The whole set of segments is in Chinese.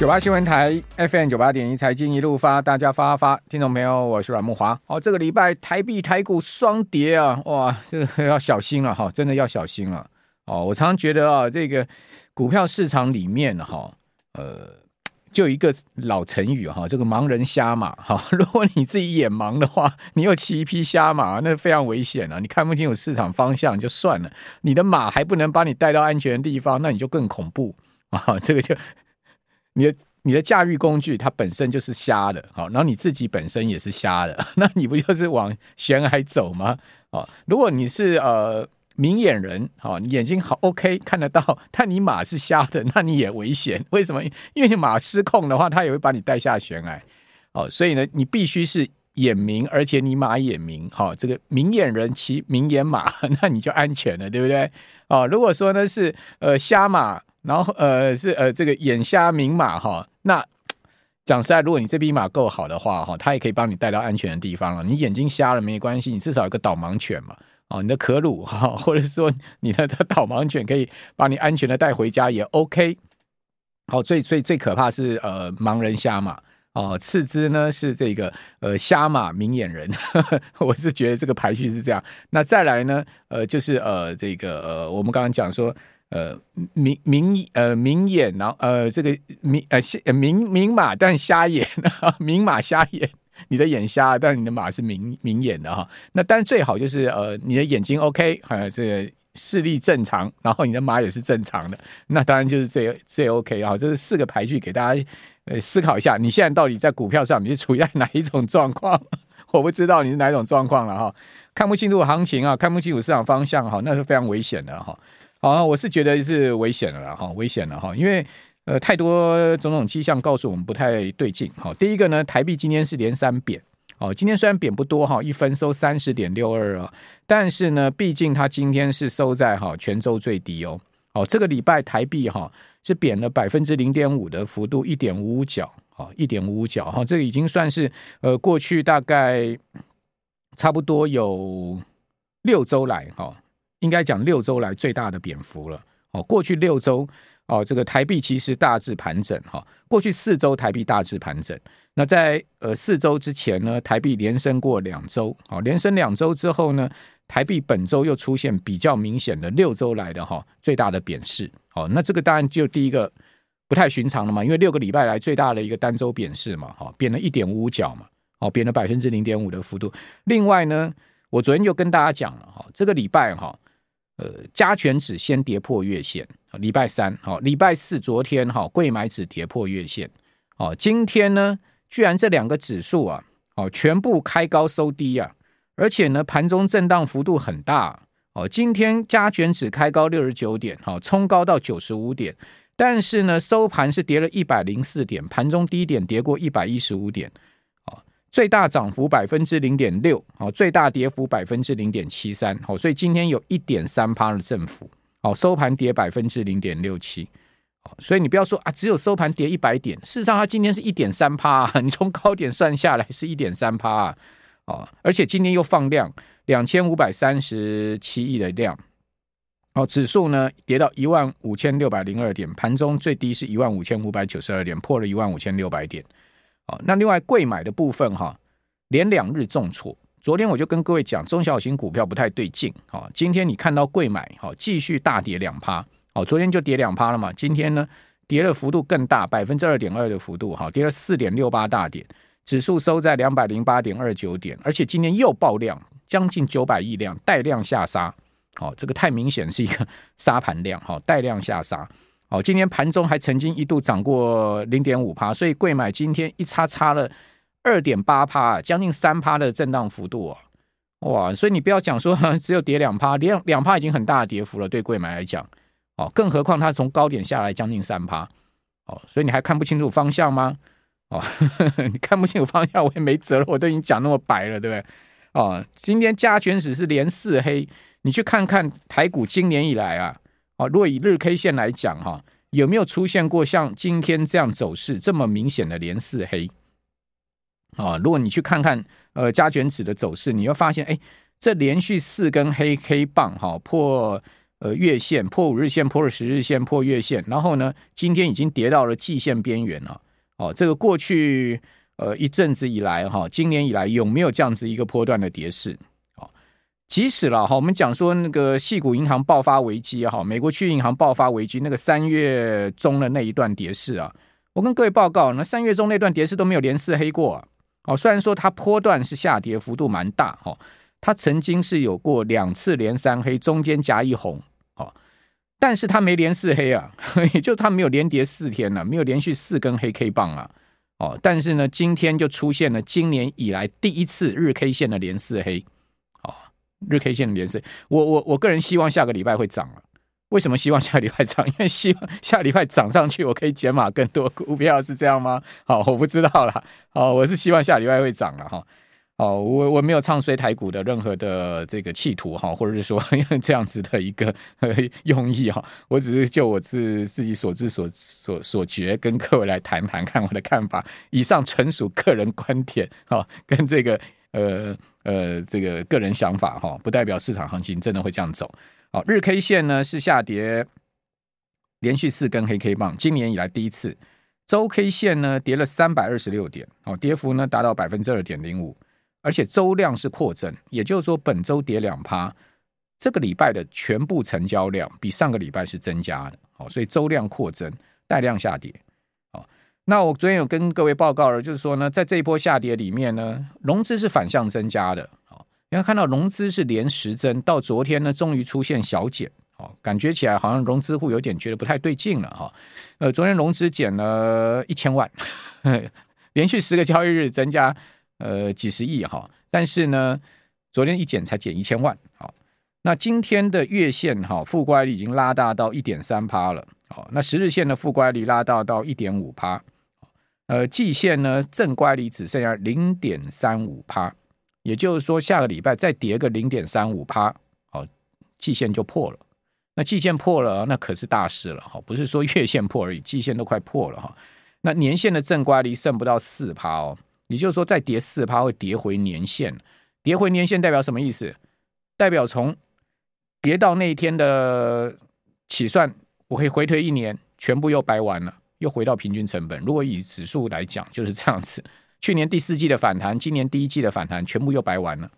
九八新闻台 FM 九八点一财经一路发，大家发发，听众朋友，我是阮木华。哦，这个礼拜台币台股双跌啊，哇，这个要小心了哈，真的要小心了。哦，我常常觉得啊，这个股票市场里面哈，呃，就一个老成语哈，这个盲人瞎马哈。如果你自己眼盲的话，你又骑一匹瞎马，那非常危险啊！你看不清楚市场方向就算了，你的马还不能把你带到安全的地方，那你就更恐怖啊！这个就。你的你的驾驭工具它本身就是瞎的，好，然后你自己本身也是瞎的，那你不就是往悬崖走吗？哦，如果你是呃明眼人，好，你眼睛好 OK 看得到，但你马是瞎的，那你也危险。为什么？因为你马失控的话，它也会把你带下悬崖。哦，所以呢，你必须是眼明，而且你马眼明，好，这个明眼人骑明眼马，那你就安全了，对不对？哦，如果说呢是呃瞎马。然后呃是呃这个眼瞎明马哈，那讲实在，如果你这匹马够好的话哈，它也可以帮你带到安全的地方了。你眼睛瞎了没关系，你至少有个导盲犬嘛，哦，你的可鲁哈，或者说你的导盲犬可以把你安全的带回家也 OK。好，最最最可怕是呃盲人瞎嘛哦，次之呢是这个呃瞎马明眼人，呵呵，我是觉得这个排序是这样。那再来呢呃就是呃这个呃我们刚刚讲说。呃，明明呃明眼，然后呃这个明呃明明马但瞎眼，明马瞎眼，你的眼瞎，但你的马是明明眼的哈。那当然最好就是呃你的眼睛 OK，呃这个视力正常，然后你的马也是正常的，那当然就是最最 OK 啊。这是四个排序给大家呃思考一下，你现在到底在股票上你是处在哪一种状况？我不知道你是哪一种状况了哈，看不清楚行情啊，看不清楚市场方向哈，那是非常危险的哈。好，我是觉得是危险的了哈，危险了哈，因为呃太多种种迹象告诉我们不太对劲。好，第一个呢，台币今天是连三贬，哦，今天虽然贬不多哈，一分收三十点六二啊，但是呢，毕竟它今天是收在哈全周最低哦。哦，这个礼拜台币哈是贬了百分之零点五的幅度，一点五五角，啊，一点五五角哈，这个已经算是呃过去大概差不多有六周来哈。应该讲六周来最大的贬幅了哦。过去六周哦，这个台币其实大致盘整哈。过去四周台币大致盘整。那在呃四周之前呢，台币连升过两周，好，连升两周之后呢，台币本周又出现比较明显的六周来的哈最大的贬势。好，那这个当然就第一个不太寻常了嘛，因为六个礼拜来最大的一个单周贬势嘛，哈，贬了一点五五角嘛，哦，贬了百分之零点五的幅度。另外呢，我昨天就跟大家讲了哈，这个礼拜哈。呃，加权指先跌破月线，礼拜三，好，礼拜四，昨天哈，柜买指跌破月线，哦，今天呢，居然这两个指数啊，哦，全部开高收低啊，而且呢，盘中震荡幅度很大，哦，今天加权指开高六十九点，好，冲高到九十五点，但是呢，收盘是跌了一百零四点，盘中低点跌过一百一十五点。最大涨幅百分之零点六，好，最大跌幅百分之零点七三，好，所以今天有一点三趴的振幅，好，收盘跌百分之零点六七，所以你不要说啊，只有收盘跌一百点，事实上它今天是一点三趴，你从高点算下来是一点三趴啊，而且今天又放量两千五百三十七亿的量，哦，指数呢跌到一万五千六百零二点，盘中最低是一万五千五百九十二点，破了一万五千六百点。那另外贵买的部分哈，连两日重挫。昨天我就跟各位讲，中小型股票不太对劲。好，今天你看到贵买好继续大跌两趴。好，昨天就跌两趴了嘛，今天呢跌的幅度更大，百分之二点二的幅度，哈，跌了四点六八大点，指数收在两百零八点二九点，而且今天又爆量，将近九百亿量，带量下杀。好，这个太明显是一个 杀盘量，好，带量下杀。哦，今天盘中还曾经一度涨过零点五趴，所以贵买今天一差差了二点八趴，将近三趴的震荡幅度啊！哇，所以你不要讲说 只有跌两趴，两两趴已经很大的跌幅了，对贵买来讲，哦，更何况它从高点下来将近三趴，哦，所以你还看不清楚方向吗？哦，呵 呵你看不清楚方向，我也没辙了，我都已经讲那么白了，对不对？哦，今天加权指是连四黑，你去看看台股今年以来啊。啊，如果以日 K 线来讲，哈，有没有出现过像今天这样走势这么明显的连四黑？啊，如果你去看看呃加权指的走势，你会发现，哎，这连续四根黑 K 棒，哈，破呃月线，破五日线，破了十日线，破月线，然后呢，今天已经跌到了季线边缘了。哦，这个过去呃一阵子以来哈，今年以来有没有这样子一个波段的跌势？即使了哈，我们讲说那个矽谷银行爆发危机哈，美国区域银行爆发危机，那个三月中的那一段跌势啊，我跟各位报告，那三月中那段跌势都没有连四黑过啊。哦，虽然说它波段是下跌幅度蛮大哈，它曾经是有过两次连三黑，中间夹一红哦。但是它没连四黑啊，也就它没有连跌四天了，没有连续四根黑 K 棒啊，哦，但是呢，今天就出现了今年以来第一次日 K 线的连四黑，日 K 线的连四，我我我个人希望下个礼拜会涨了。为什么希望下个礼拜涨？因为希望下个礼拜涨上去，我可以减码更多股票，是这样吗？好，我不知道啦，好，我是希望下礼拜会涨了哈。哦，我我没有唱衰台股的任何的这个企图哈，或者是说 这样子的一个 用意哈，我只是就我自自己所知所所所觉，跟各位来谈谈看我的看法。以上纯属个人观点哈，跟这个呃呃这个个人想法哈，不代表市场行情真的会这样走。好，日 K 线呢是下跌，连续四根黑 K 棒，今年以来第一次。周 K 线呢跌了三百二十六点，哦，跌幅呢达到百分之二点零五。而且周量是扩增，也就是说本周跌两趴，这个礼拜的全部成交量比上个礼拜是增加的，好，所以周量扩增带量下跌，那我昨天有跟各位报告了，就是说呢，在这一波下跌里面呢，融资是反向增加的，好，你要看到融资是连十增，到昨天呢终于出现小减，好，感觉起来好像融资户有点觉得不太对劲了哈，呃，昨天融资减了一千万，连续十个交易日增加。呃，几十亿哈，但是呢，昨天一减才减一千万，好，那今天的月线哈，负乖离已经拉大到一点三趴了，好，那十日线的负乖离拉大到一点五趴，呃，季线呢正乖离只剩下零点三五趴，也就是说下个礼拜再跌个零点三五趴，好，季线就破了，那季线破了，那可是大事了哈，不是说月线破而已，季线都快破了哈，那年线的正乖离剩不到四趴哦。也就是说，再跌四趴会跌回年线，跌回年线代表什么意思？代表从跌到那一天的起算，我可以回推一年，全部又白玩了，又回到平均成本。如果以指数来讲，就是这样子。去年第四季的反弹，今年第一季的反弹，全部又白玩了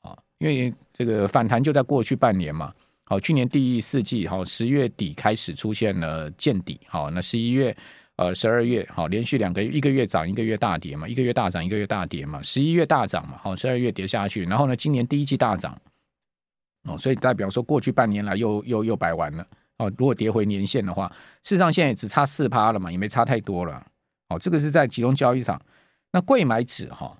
啊！因为这个反弹就在过去半年嘛。好，去年第四季好，十月底开始出现了见底，好，那十一月。呃，十二月好，连续两个月，一个月涨，一个月大跌嘛，一个月大涨，一个月大跌嘛，十一月大涨嘛，好，十二月跌下去，然后呢，今年第一季大涨，哦，所以代表说过去半年来又又又白玩了，哦，如果跌回年线的话，事实上现在也只差四趴了嘛，也没差太多了，哦，这个是在集中交易场，那柜买指哈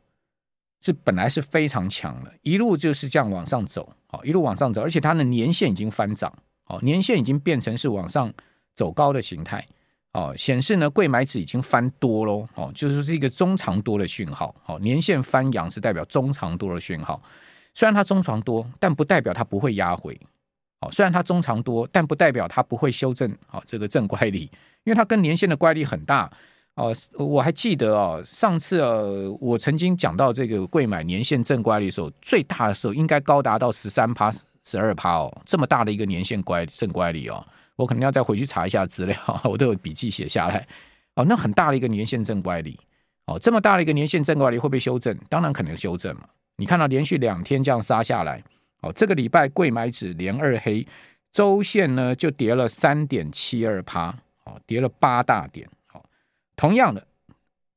是本来是非常强的，一路就是这样往上走，好，一路往上走，而且它的年线已经翻涨，好，年线已经变成是往上走高的形态。哦，显示呢，柜买指已经翻多喽，哦，就是说是一个中长多的讯号，哦，年线翻阳是代表中长多的讯号，虽然它中长多，但不代表它不会压回，哦，虽然它中长多，但不代表它不会修正，哦，这个正乖离，因为它跟年线的乖离很大，哦，我还记得哦，上次呃，我曾经讲到这个柜买年线正乖离的时候，最大的时候应该高达到十三趴、十二趴哦，这么大的一个年线乖正乖离哦。我可能要再回去查一下资料，我都有笔记写下来。哦，那很大的一个年线正乖离，哦，这么大的一个年线正乖离会不会修正？当然可能修正嘛。你看到连续两天这样杀下来，哦，这个礼拜贵买指连二黑，周线呢就跌了三点七二趴，哦，跌了八大点。哦，同样的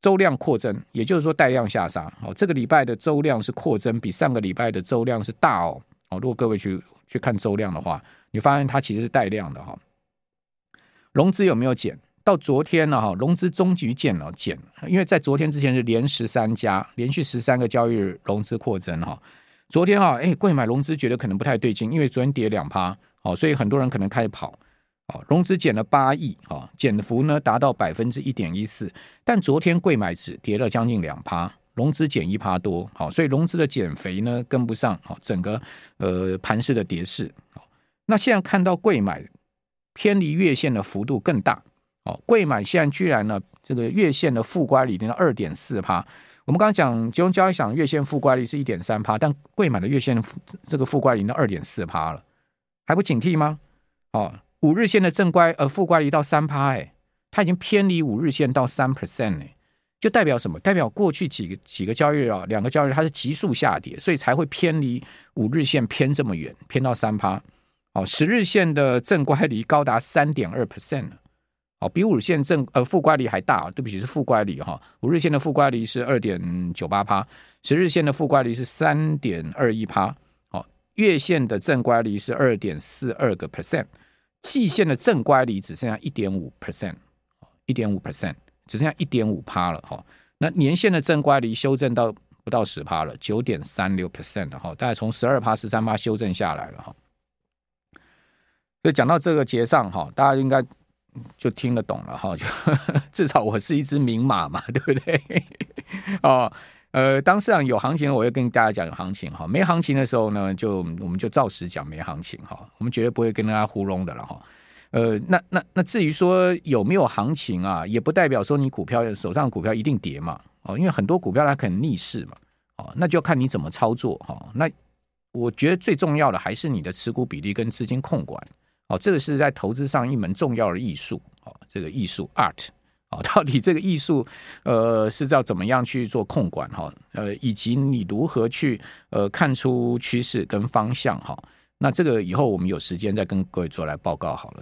周量扩增，也就是说带量下杀。哦，这个礼拜的周量是扩增，比上个礼拜的周量是大哦。哦，如果各位去去看周量的话，你发现它其实是带量的哈。融资有没有减？到昨天呢？哈，融资终局减了，减，因为在昨天之前是连十三家，连续十三个交易日融资扩增哈。昨天啊，哎，贵买融资觉得可能不太对劲，因为昨天跌两趴，好，所以很多人可能开始跑，好，融资减了八亿，哈，减幅呢达到百分之一点一四，但昨天贵买只跌了将近两趴，融资减一趴多，好，所以融资的减肥呢跟不上，好，整个呃盘势的跌势，好，那现在看到贵买。偏离月线的幅度更大，哦，贵买现在居然呢，这个月线的负乖离的二点四趴。我们刚刚讲金融交易场月线负乖率是一点三趴，但贵买的月线这个负乖离的二点四趴了，还不警惕吗？哦，五日线的正乖呃负乖离到三趴，哎，它已经偏离五日线到三 percent 哎，就代表什么？代表过去几个几个交易日啊，两个交易日它是急速下跌，所以才会偏离五日线偏这么远，偏到三趴。哦，十日线的正乖离高达三点二 percent 哦，比五日线正呃负乖离还大，对不起是负乖离哈，五日线的负乖离是二点九八趴，十日线的负乖离是三点二一趴。好月线的正乖离是二点四二个 percent，季线的正乖离只剩下一点五 percent，一点五 percent，只剩下一点五趴了哈。那年线的正乖离修正到不到十趴了，九点三六 percent 了哈，大概从十二趴、十三趴修正下来了哈。所以讲到这个结账哈，大家应该就听得懂了哈，就 至少我是一只明马嘛，对不对？哦。呃，当市场有行情，我会跟大家讲有行情哈；没行情的时候呢，就我们就照实讲没行情哈。我们绝对不会跟大家糊弄的了哈。呃，那那那至于说有没有行情啊，也不代表说你股票手上的股票一定跌嘛。哦，因为很多股票它可能逆势嘛。哦，那就看你怎么操作哈。那我觉得最重要的还是你的持股比例跟资金控管。哦，这个是在投资上一门重要的艺术。哦，这个艺术 art。哦，到底这个艺术，呃，是要怎么样去做控管哈？呃，以及你如何去呃看出趋势跟方向哈？那这个以后我们有时间再跟各位做来报告好了。